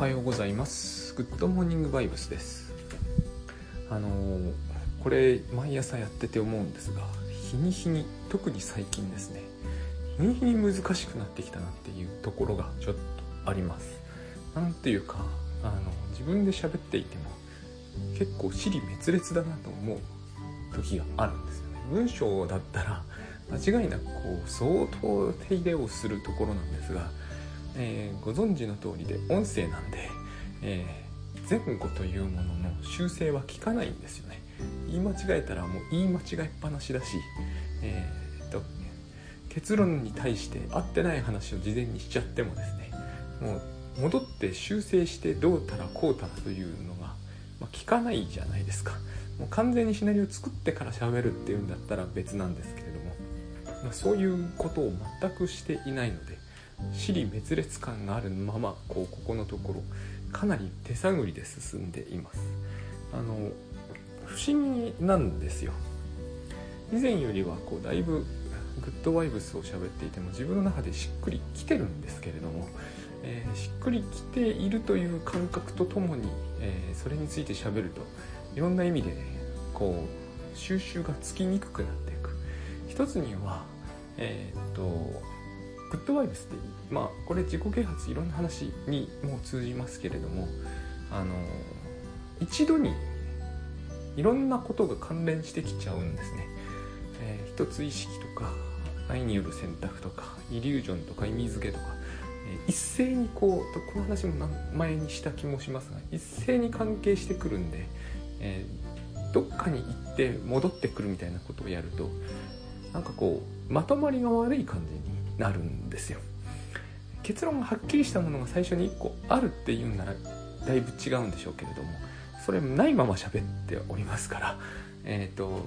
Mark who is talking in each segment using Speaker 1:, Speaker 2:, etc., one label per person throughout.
Speaker 1: はようございます。グッドモーニングバイブスです。あのー、これ毎朝やってて思うんですが日に日に特に最近ですね日に日に難しくなってきたなっていうところがちょっとあります。なんていうかあの自分で喋っていても結構尻滅裂だなと思う時があるんですよね。文章だったら間違いなくこう相当手入れをするところなんですがえー、ご存知の通りで音声なんで、えー、前後というものの修正は効かないんですよね。言い間違えたらもう言い間違えっぱなしだし、えーと、結論に対して合ってない話を事前にしちゃってもですねもう戻って修正してどうたらこうたらというのが、まあ、聞かないじゃないですか。もう完全にシナリオ作ってから喋るっていうんだったら別なんですけれども、まあ、そういうことを全くしていないので尻滅裂感があるままこうここのところかなり手探りで進んでいます。あの不思議なんですよ。以前よりはこうだいぶグッドワイブスを喋っていても自分の中でしっくりきてるんですけれども、えー、しっくりきているという感覚とともに、えー、それについて喋るといろんな意味で、こう収集がつきにくくなっていく。一つにはえー、っとグッドバイブスってまあこれ自己啓発いろんな話にも通じますけれどもあの一度にいろんなことが関連してきちゃうんですね、えー、一つ意識とか愛による選択とかイリュージョンとか意味付けとか、えー、一斉にこうこの話も前にした気もしますが一斉に関係してくるんで、えー、どっかに行って戻ってくるみたいなことをやるとなんかこうまとまりが悪い感じになるんですよ。結論がはっきりしたものが最初に1個あるっていうんならだいぶ違うんでしょうけれどもそれないまま喋っておりますからえっ、ー、と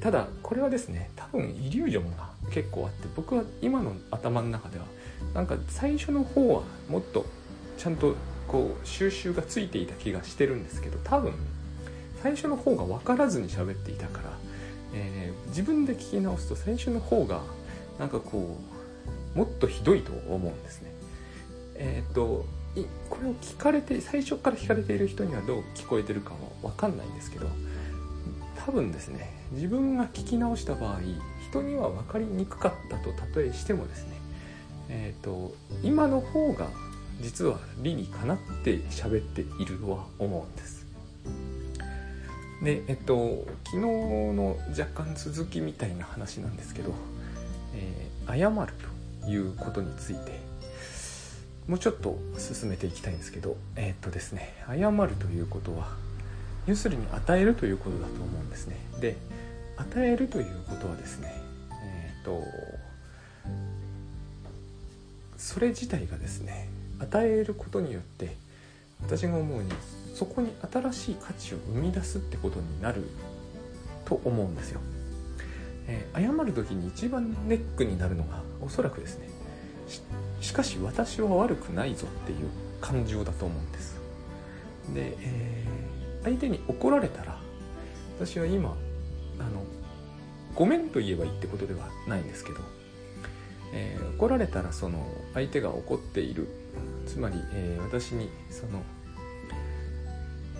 Speaker 1: ただこれはですね多分イリュージョンが結構あって僕は今の頭の中ではなんか最初の方はもっとちゃんとこう収集がついていた気がしてるんですけど多分最初の方が分からずに喋っていたから、えー、自分で聞き直すと最初の方がなんかこうもっとひどいと思うんですね。えっ、ー、とこれを聞かれて最初から聞かれている人にはどう聞こえてるかは分かんないんですけど多分ですね自分が聞き直した場合人には分かりにくかったと例えしてもですねえっ、ー、と今の方が実は理にかなって喋っているとは思うんです。でえっと昨日の若干続きみたいな話なんですけど、えー、謝るということについてもうちょっと進めていきたいんですけどえー、っとですね謝るということは要するに与えるということだと思うんですね。で与えるということはですねえー、っとそれ自体がですね与えることによって私が思うにそこに新しい価値を生み出すってことになると思うんですよ。えー、謝る時に一番ネックになるのがおそらくですねしかし私は悪くないぞっていう感情だと思うんです。で、えー、相手に怒られたら私は今あのごめんと言えばいいってことではないんですけど、えー、怒られたらその相手が怒っている。つまり、えー、私にその、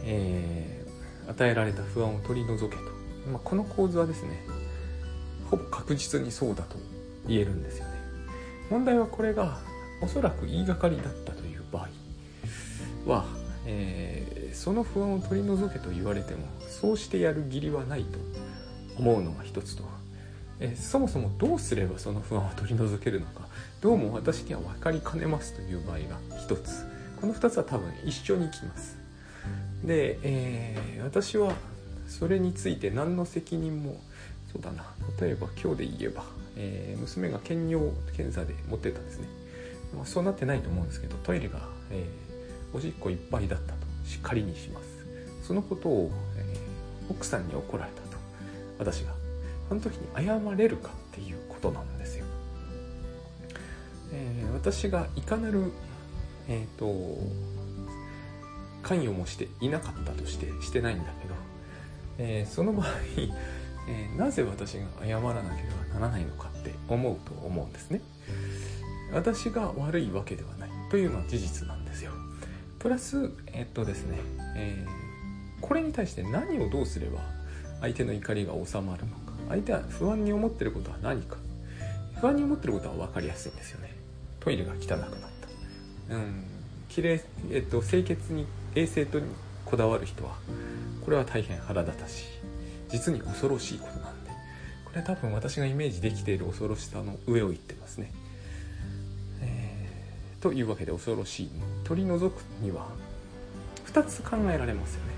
Speaker 1: えー、与えられた不安を取り除けと、まあ、この構図はですねほぼ確実にそうだと言えるんですよね。問題はこれがおそらく言いがかりだったという場合は、えー、その不安を取り除けと言われてもそうしてやる義理はないと思うのが一つと、えー、そもそもどうすればその不安を取り除けるのかどうも私には分かりかねますという場合が一つ。この2つは多分一緒にきます。で、えー、私はそれについて何の責任もうだな。例えば今日で言えば、えー、娘が検尿検査で持ってたんですね、まあ、そうなってないと思うんですけどトイレが、えー、おしっこいっぱいだったと。しっかりにします。そのことを、えー、奥さんに怒られたと。私が。その時に謝れるかっていうことなんですよ、えー、私がいかなるえっ、と関与もしていなかったとしてしてないんだけど、えー、その場合えー、なぜ私が謝らなければならないのかって思うと思うんですね。私が悪いわけではないというのは事実なんですよ。プラスえっとですね、えー、これに対して何をどうすれば相手の怒りが収まるのか。相手は不安に思ってることは何か。不安に思ってることは分かりやすいんですよね。トイレが汚くなった。うん。綺麗えっと清潔に衛生とにこだわる人はこれは大変腹立たしい。実に恐ろしいことなんでこれ多分私がイメージできている恐ろしさの上を言ってますね、えー、というわけで恐ろしい。取り除くには2つ考えられますよね。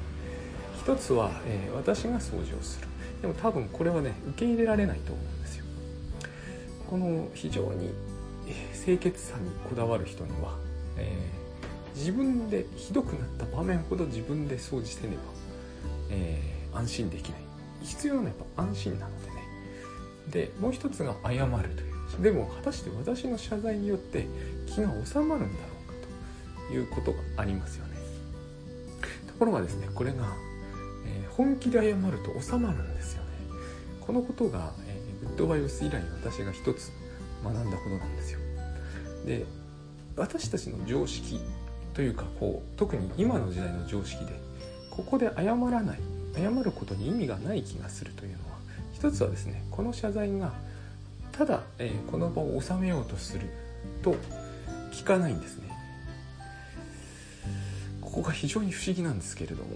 Speaker 1: 1つは、えー、私が掃除をする。でも多分これはね受け入れられないと思うんですよ。この非常に清潔さにこだわる人には、えー、自分でひどくなった場面ほど自分で掃除せねば、えー、安心できない。必要なやっぱ安心なのでね。でもう一つが謝るという。でも果たして私の謝罪によって気が収まるんだろうかということがありますよね。ところがですねこれがえ本気で謝ると収まるんですよね。このことが、えー、グッドバイブス以来私が一つ学んだことなんですよ。で私たちの常識というかこう特に今の時代の常識でここで謝らない。謝ることに意味がない気がするというのは一つはですねこの謝罪がただ、えー、この場を収めようとすると聞かないんですね。ここが非常に不思議なんですけれども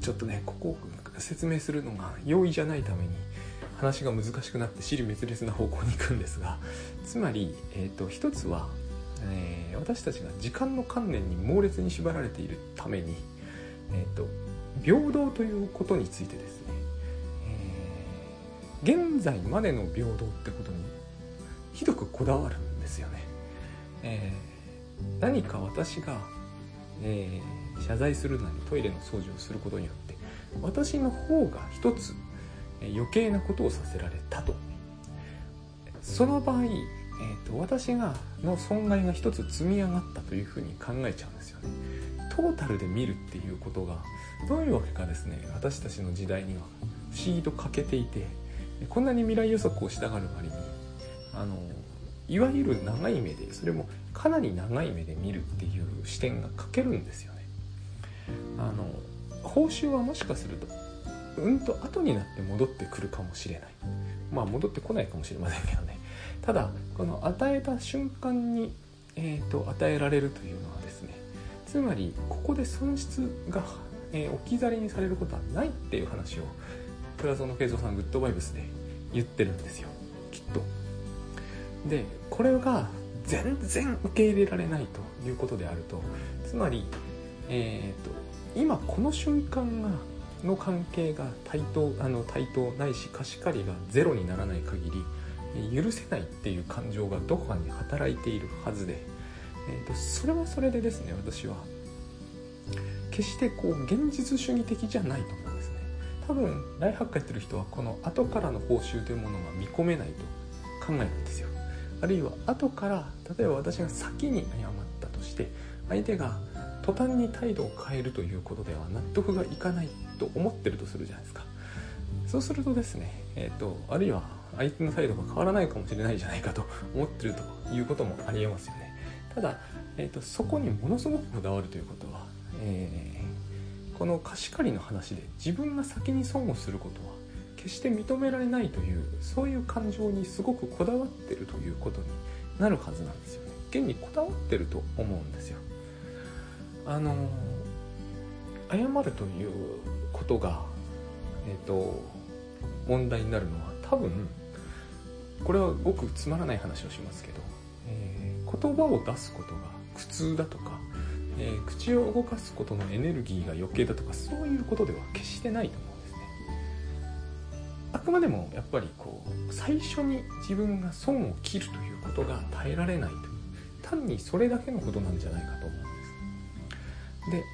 Speaker 1: ちょっとねここを説明するのが容易じゃないために話が難しくなって尻滅裂な方向に行くんですがつまり、えーと、一つは、えー、私たちが時間の観念に猛烈に縛られているために、えーと、平等ということについてですね、えー、現在までの平等ってことにひどくこだわるんですよね。えー、何か私が、えー、謝罪するなりトイレの掃除をすることによって私の方が一つ余計なことをさせられたと。その場合、えーと、私がの損害が一つ積み上がったというふうに考えちゃうんですよね。トータルで見るっていうことがどういうわけかですね私たちの時代には不思議と欠けていてこんなに未来予測をしたがる割にあのいわゆる長い目でそれもかなり長い目で見るっていう視点が欠けるんですよね。あの報酬はもしかするとうんと後になって戻ってくるかもしれない。まあ戻ってこないかもしれませんけどね。ただこの与えた瞬間に、えーと、与えられるというのはですねつまりここで損失が、えー、置き去りにされることはないっていう話をプラゾの慶三さんグッドバイブスで言ってるんですよ。きっと。でこれが全然受け入れられないということであると。つまりえっ、と今この瞬間がの関係が対等あの対等ないし貸し借りがゼロにならない限り許せないっていう感情がどこかに働いているはずで、えーと、それはそれでですね私は。決してこう現実主義的じゃないと思うんですね。多分ライハッカーやってる人はこの後からの報酬というものが見込めないと考えるんですよ。あるいは後から例えば私が先に謝ったとして相手が途端に態度を変えるということでは納得がいかないと思ってるとするじゃないですか。そうするとですね、えーと、あるいは相手の態度が変わらないかもしれないじゃないかと思ってるということもありえますよね。ただ、えーと、そこにものすごくこだわるということは、えー、この貸し借りの話で自分が先に損をすることは決して認められないというそういう感情にすごくこだわってるということになるはずなんですよね。現にこだわってると思うんですよ。あの謝るということが、えーと、問題になるのは多分これはごくつまらない話をしますけど、えー、言葉を出すことが苦痛だとか、えー、口を動かすことのエネルギーが余計だとかそういうことでは決してないと思うんですね。あくまでもやっぱりこう最初に自分が損を切るということが耐えられないという単にそれだけのことなんじゃないかと思うんです。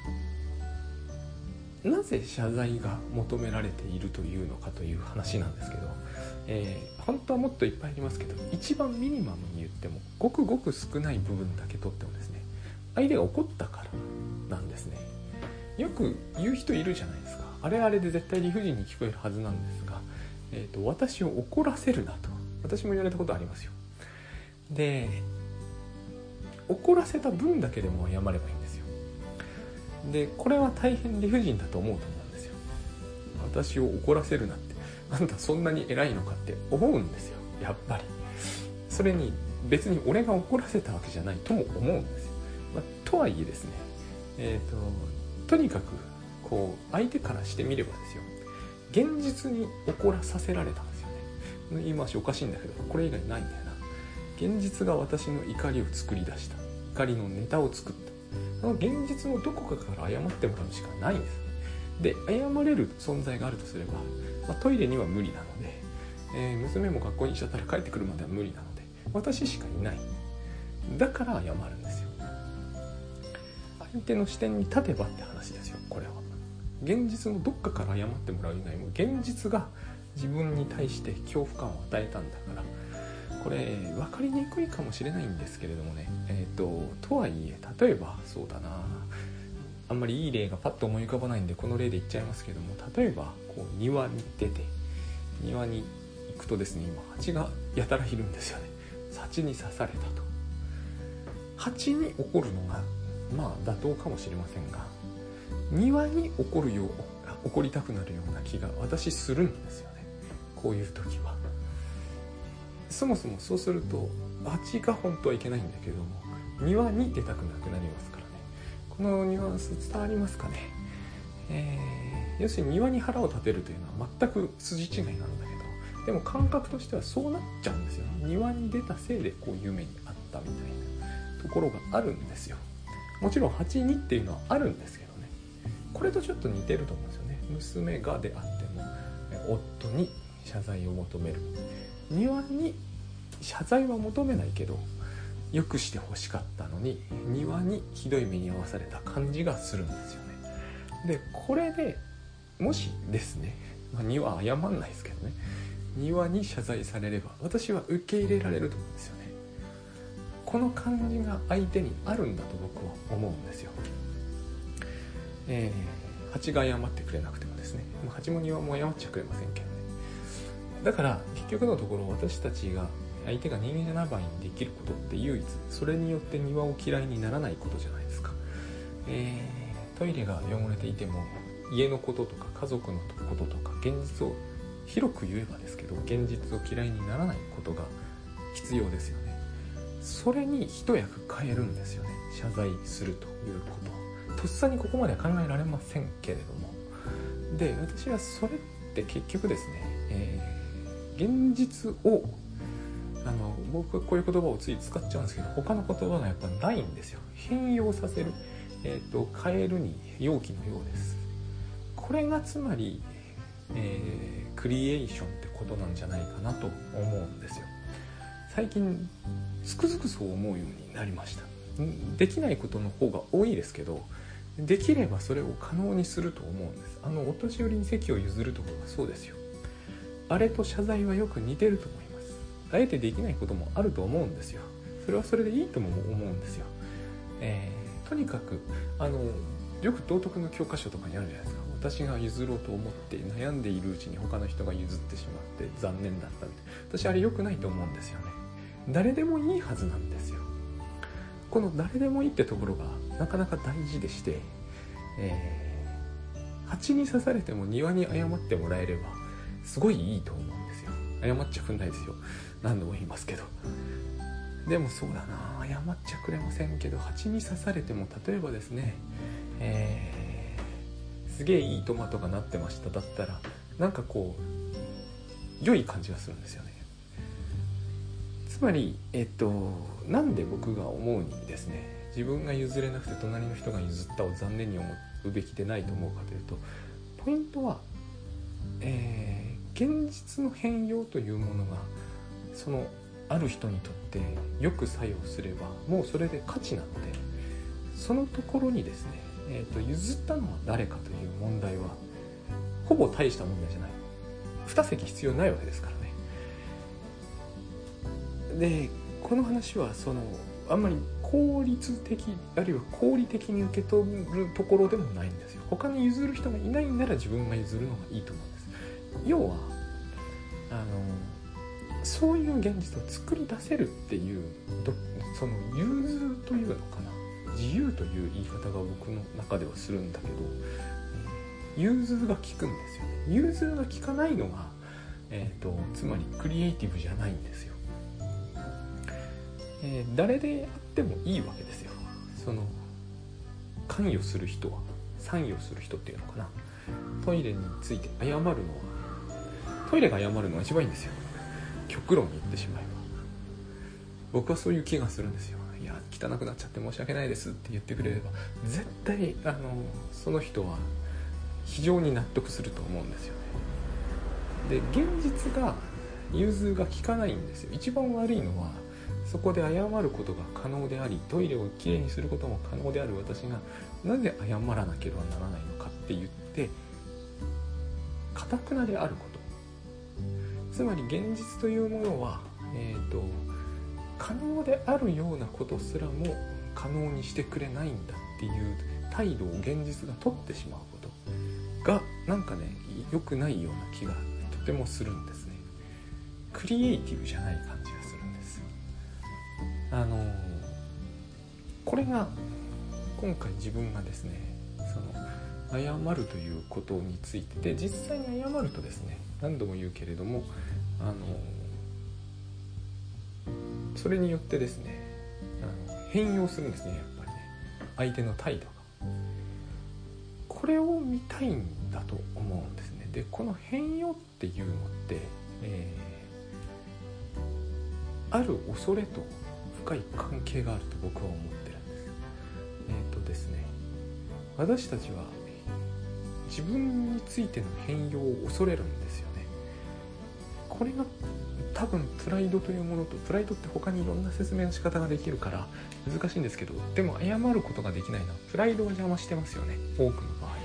Speaker 1: でなぜ謝罪が求められているというのかという話なんですけど、えー、本当はもっといっぱいありますけど一番ミニマムに言ってもごくごく少ない部分だけ取ってもですね相手が怒ったからなんですね。よく言う人いるじゃないですか。あれあれで絶対理不尽に聞こえるはずなんですが、えーと、私を怒らせるなと私も言われたことありますよ。で怒らせた分だけでも謝ればいいんですよ。でこれは大変理不尽だと思うと思うんですよ。私を怒らせるなって。あんたそんなに偉いのかって思うんですよ。やっぱり。それに別に俺が怒らせたわけじゃないとも思うんですよ、まあ、とはいえですね。えっ、ー、ととにかくこう相手からしてみればですよ。現実に怒らさせられたんですよね。言い回しおかしいんだけどこれ以外ないんだよな。現実が私の怒りを作り出した。怒りのネタを作った。あの現実のどこかから謝ってもらうしかないんです。で謝れる存在があるとすれば、まあ、トイレには無理なので、えー、娘も学校にしちゃったら帰ってくるまでは無理なので私しかいない。だから謝るんですよ。相手の視点に立てばって話ですよこれは。現実のどっかから謝ってもらう以外も現実が自分に対して恐怖感を与えたんだからこれ分かりにくいかもしれないんですけれどもね。えっ、ー、ととはいえ例えばそうだな。あんまりいい例がパッと思い浮かばないんでこの例で言っちゃいますけども例えばこう庭に出て庭に行くとですね今蜂がやたらいるんですよね。蜂に刺されたと。蜂に怒るのがまあ妥当かもしれませんが庭に起こるよう起こりたくなるような気が私するんですよね。こういう時は。そもそもそうすると蜂が本当はいけないんだけども庭に出たくなくなりますかこのニュアンス伝わりますかね、えー、要するに庭に腹を立てるというのは全く筋違いなんだけどでも感覚としてはそうなっちゃうんですよ庭に出たせいでこう夢にあったみたいなところがあるんですよ。もちろん82っていうのはあるんですけどね。これとちょっと似てると思うんですよね。娘がであっても夫に謝罪を求める。庭に謝罪は求めないけど良くしてほしかったのに庭にひどい目に遭わされた感じがするんですよね。でこれでもしですね、まあ、庭謝んないですけどね庭に謝罪されれば私は受け入れられると思うんですよね。この感じが相手にあるんだと僕は思うんですよ。えー、蜂が謝ってくれなくてもですね。蜂も庭も謝っちゃくれませんけどね。だから結局のところ私たちが相手が人間じゃない場合にできることって唯一それによって庭を嫌いにならないことじゃないですか、えー、トイレが汚れていても家のこととか家族のこととか現実を広く言えばですけど現実を嫌いにならないことが必要ですよね。それに一役変えるんですよね。謝罪するということ。とっさにここまでは考えられませんけれども。で私はそれって結局ですね、えー、現実をあの僕はこういう言葉をつい使っちゃうんですけど他の言葉がやっぱないんですよ。変容させる、えーと、変えるに容器のようです。これがつまり、えー、クリエーションってことなんじゃないかなと思うんですよ。最近つくづくそう思うようになりました。できないことの方が多いですけどできればそれを可能にすると思うんです。あのお年寄りに席を譲るとかがそうですよ。あれと謝罪はよく似てるとあえてできないこともあると思うんですよ。それはそれでいいとも思うんですよ、えー、とにかくあのよく道徳の教科書とかにあるじゃないですか。私が譲ろうと思って悩んでいるうちに他の人が譲ってしまって残念だったみたいな。私あれ良くないと思うんですよね。誰でもいいはずなんですよ。この誰でもいいってところがなかなか大事でして、えー、蜂に刺されても庭に謝ってもらえればすごいいいと思うんですよ。謝っちゃくんないですよ。何度も言いますけど。でもそうだな。謝っちゃくれませんけど蜂に刺されても例えばですねえー、すげえいいトマトがなってましただったらなんかこう良い感じがするんですよね。つまりえっとなんで僕が思うにですね。自分が譲れなくて隣の人が譲ったを残念に思うべきでないと思うかというとポイントは、えー、現実の変容というものがそのある人にとってよく作用すればもうそれで価値なのでそのところにですね、えーと、譲ったのは誰かという問題はほぼ大した問題じゃない。2席必要ないわけですからね。でこの話はそのあんまり効率的あるいは合理的に受け取るところでもないんですよ。他に譲る人がいないなら自分が譲るのがいいと思うんです。要はあのそういう現実を作り出せるっていうその融通というのかな。自由という言い方が僕の中ではするんだけど融通が効くんですよね。融通が効かないのが、えーと、つまりクリエイティブじゃないんですよ、えー、誰であってもいいわけですよ。その関与する人は参与する人っていうのかな。トイレについて謝るのはトイレが謝るのが一番いいんですよ。極論言ってしまえば僕はそういう気がするんですよ。いや汚くなっちゃって申し訳ないですって言ってくれれば絶対あのその人は非常に納得すると思うんですよね。で現実が融通が利かないんですよ。一番悪いのはそこで謝ることが可能でありトイレをきれいにすることも可能である私がなぜ謝らなければならないのかって言ってかたくなであること。つまり現実というものは、えーと、可能であるようなことすらも可能にしてくれないんだっていう態度を現実が取ってしまうことがなんかね良くないような気がとてもするんですね。クリエイティブじゃない感じがするんです。あのこれが今回自分がですねその謝るということについてで実際に謝るとですね何度も言うけれどもあのそれによってですねあの変容するんですねやっぱりね。相手の態度が。これを見たいんだと思うんですね。でこの変容っていうのって、えー、ある恐れと深い関係があると僕は思ってるんです。えっとですね私たちは自分についての変容を恐れるんですよ。これが多分プライドというものとプライドって他にいろんな説明の仕方ができるから難しいんですけどでも謝ることができないのはプライドが邪魔してますよね多くの場合。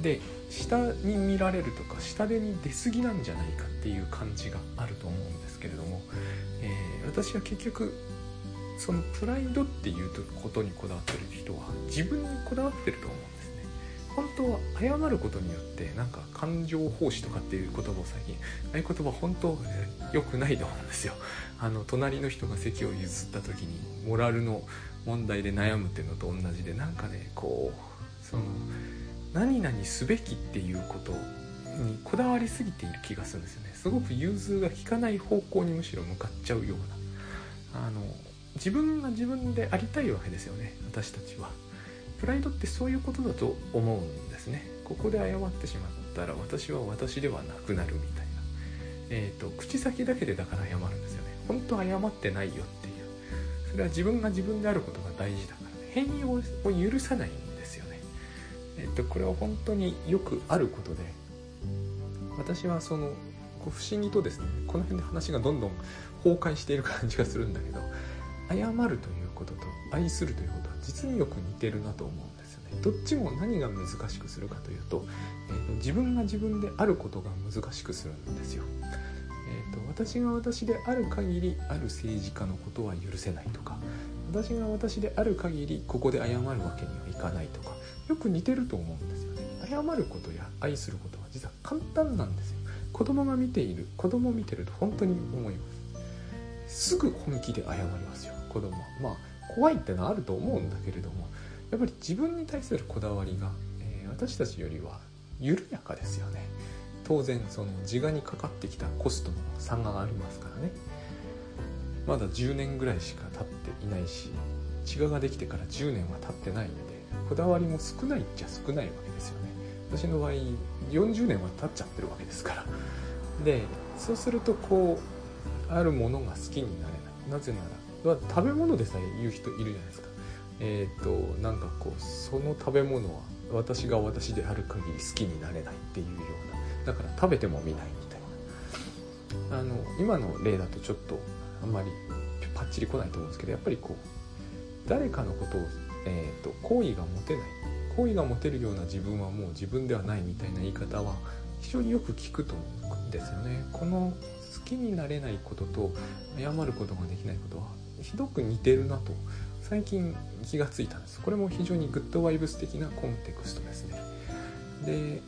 Speaker 1: で下に見られるとか下手に出過ぎなんじゃないかっていう感じがあると思うんですけれども、えー、私は結局そのプライドっていうことにこだわってる人は自分にこだわってると思うんです本当は謝ることによってなんか感情奉仕とかっていう言葉を最近ああいう言葉本当良くないと思うんですよ。あの隣の人が席を譲った時にモラルの問題で悩むっていうのと同じでなんかねこうその何々すべきっていうことにこだわりすぎている気がするんですよね。すごく融通が利かない方向にむしろ向かっちゃうようなあの自分が自分でありたいわけですよね私たちは。プライドってそういうことだと思うんですね。ここで謝ってしまったら私は私ではなくなるみたいな。えっ、ー、と口先だけでだから謝るんですよね。本当は謝ってないよっていう。それは自分が自分であることが大事だから。変容を許さないんですよね。えっ、ー、とこれは本当によくあることで私はその不思議とですねこの辺で話がどんどん崩壊している感じがするんだけど謝るということと愛するということは実によく似てるなと思うんですよね。どっちも何が難しくするかというと,、えーと、自分が自分であることが難しくするんですよ、えーと、私が私である限りある政治家のことは許せないとか私が私である限りここで謝るわけにはいかないとかよく似てると思うんですよね。謝ることや愛することは実は簡単なんですよ。子供が見ている子供を見てると本当に思います。すぐ本気で謝りますよ。子供はまあ怖いってのはあると思うんだけれどもやっぱり自分に対するこだわりが、えー、私たちよりは緩やかですよね。当然その自我にかかってきたコストの差がありますからね。まだ10年ぐらいしか経っていないし自我ができてから10年は経ってないんでこだわりも少ないっちゃ少ないわけですよね。私の場合40年は経っちゃってるわけですから。でそうするとこうあるものが好きになれない。なぜなら食べ物でさえ言う人いるじゃないですか。えっ、ー、となんかこうその食べ物は私が私である限り好きになれないっていうような。だから食べても見ないみたいな。あの今の例だとちょっとあんまりパッチリ来ないと思うんですけどやっぱりこう誰かのことを、えーと、と好意が持てない。好意が持てるような自分はもう自分ではないみたいな言い方は非常によく聞くと思うんですよね。この好きになれないことと謝ることができないことはひどく似てるなと。最近気がついたんです。これも非常にグッドワイブス的なコンテクストですね。で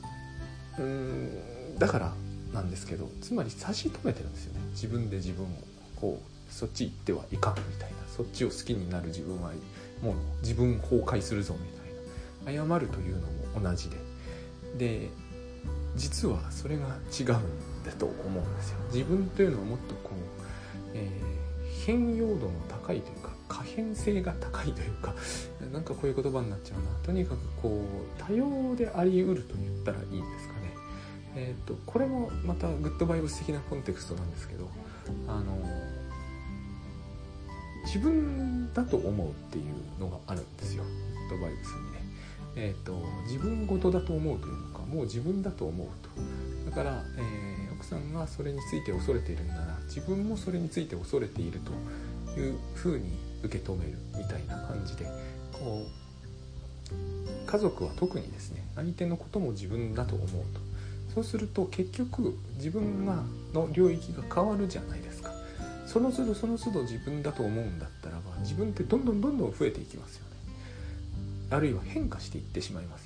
Speaker 1: うんだからなんですけどつまり差し止めてるんですよね。自分で自分を。こうそっち行ってはいかんみたいな。そっちを好きになる自分はもの自分崩壊するぞみたいな。謝るというのも同じで。で実はそれが違うんだと思うんですよ。自分というのはもっとこう、えー、変容度の高いというか可変性が高いというかなんかこういう言葉になっちゃうな。とにかくこう多様でありうると言ったらいいんですかね。えっ、ー、とこれもまたグッドバイブス的なコンテクストなんですけどあの自分だと思うっていうのがあるんですよ。グッドバイブスにね。えっ、ー、と自分事だと思うというのかもう自分だと思うと。だから、えー、奥さんがそれについて恐れているな。ら自分もそれについて恐れているというふうに受け止めるみたいな感じで。こう家族は特にですね相手のことも自分だと思うと。そうすると結局自分がの領域が変わるじゃないですか。その都度その都度自分だと思うんだったらば自分ってどんどんどんどん増えていきますよね。あるいは変化していってしまいますよね。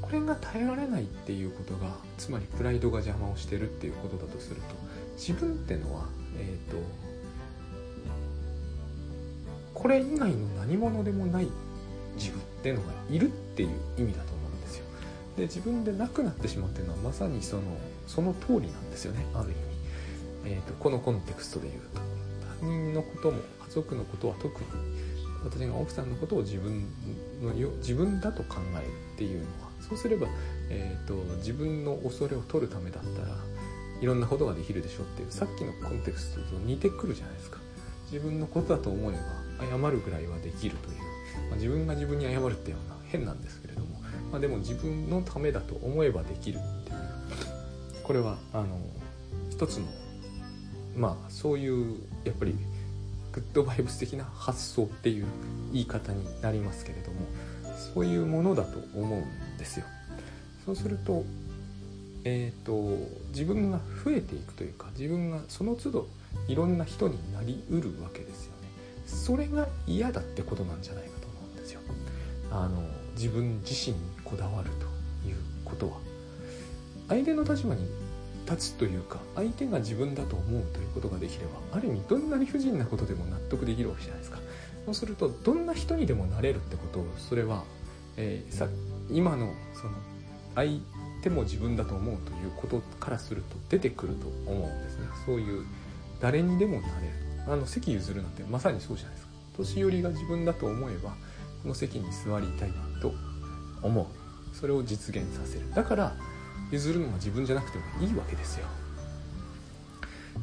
Speaker 1: これが耐えられないっていうことがつまりプライドが邪魔をしてるっていうことだとすると自分ってのはえっ、ー、とこれ以外の何者でもない自分ってのがいるっていう意味だと思うんですよ。で自分でなくなってしまうっていうのはまさにそのその通りなんですよねある意味、えーと、このコンテクストで言うと。他人のことも家族のことは特に私が奥さんのことを自分のよ自分だと考えるっていうのはそうすれば、えーと、自分の恐れを取るためだったらいろんなことができるでしょっていうさっきのコンテクストと似てくるじゃないですか。自分のことだと思えば謝るぐらいはできるという、まあ、自分が自分に謝るっていうのは変なんですけれどもまあ、でも自分のためだと思えばできるっていう。これはあの一つのまあそういうやっぱりグッドバイブス的な発想っていう言い方になりますけれどもそういうものだと思うんですよ。そうすると,、えーと、自分が増えていくというか自分がその都度いろんな人になりうるわけですよね。それが嫌だってことなんじゃないかと思うんですよ。あの自分自身にこだわるということは相手の立場に立つというか相手が自分だと思うということができればある意味どんな理不尽なことでも納得できるわけじゃないですか。そうするとどんな人にでもなれるってことをそれは、えー、さ今のその相手も自分だと思うということからすると出てくると思うんですね。そういう誰にでもなれる。あの席譲るなんてまさにそうじゃないですか。年寄りが自分だと思えばこの席に座りたいと思う。それを実現させる。だから譲るのが自分じゃなくてもいいわけですよ。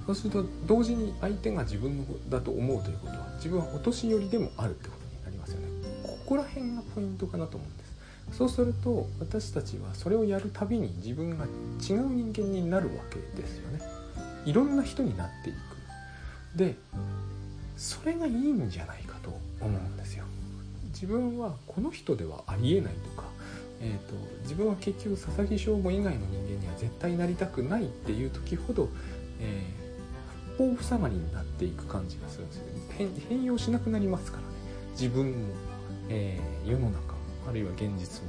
Speaker 1: そうすると同時に相手が自分だと思うということは自分はお年寄りでもあるってことになりますよね。ここら辺がポイントかなと思うんです。そうすると私たちはそれをやるたびに自分が違う人間になるわけですよね。いろんな人になっていく。でそれがいいんじゃないかと思うんですよ。自分はこの人ではありえないとか、えーと、自分は結局佐々木翔吾以外の人間には絶対なりたくないっていう時ほど、えー、八方塞がりになっていく感じがするんですよ。変変容しなくなりますからね。自分も、えー、世の中もあるいは現実もですね。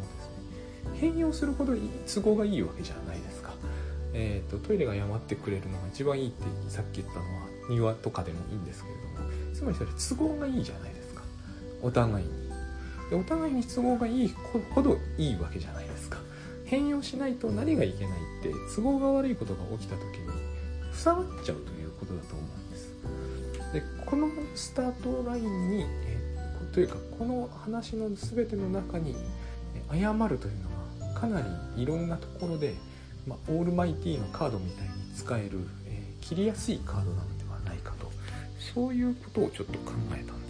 Speaker 1: 変容するほど都合がいいわけじゃないですか、えーと、トイレが謝ってくれるのが一番いいってさっき言ったのは庭とかでもいいんですけれども。つまりそれ都合がいいじゃないですか。お互いに。でお互いに都合がいいほどいいわけじゃないですか。変容しないと何がいけないって都合が悪いことが起きた時に塞がっちゃうということだと思うんです。でこのスタートラインにえというかこの話の全ての中に謝るというのはかなりいろんなところで、まあ、オールマイティーのカードみたいに使える、えー、切りやすいカードなのではないかと。そういうことをちょっと考えたんです。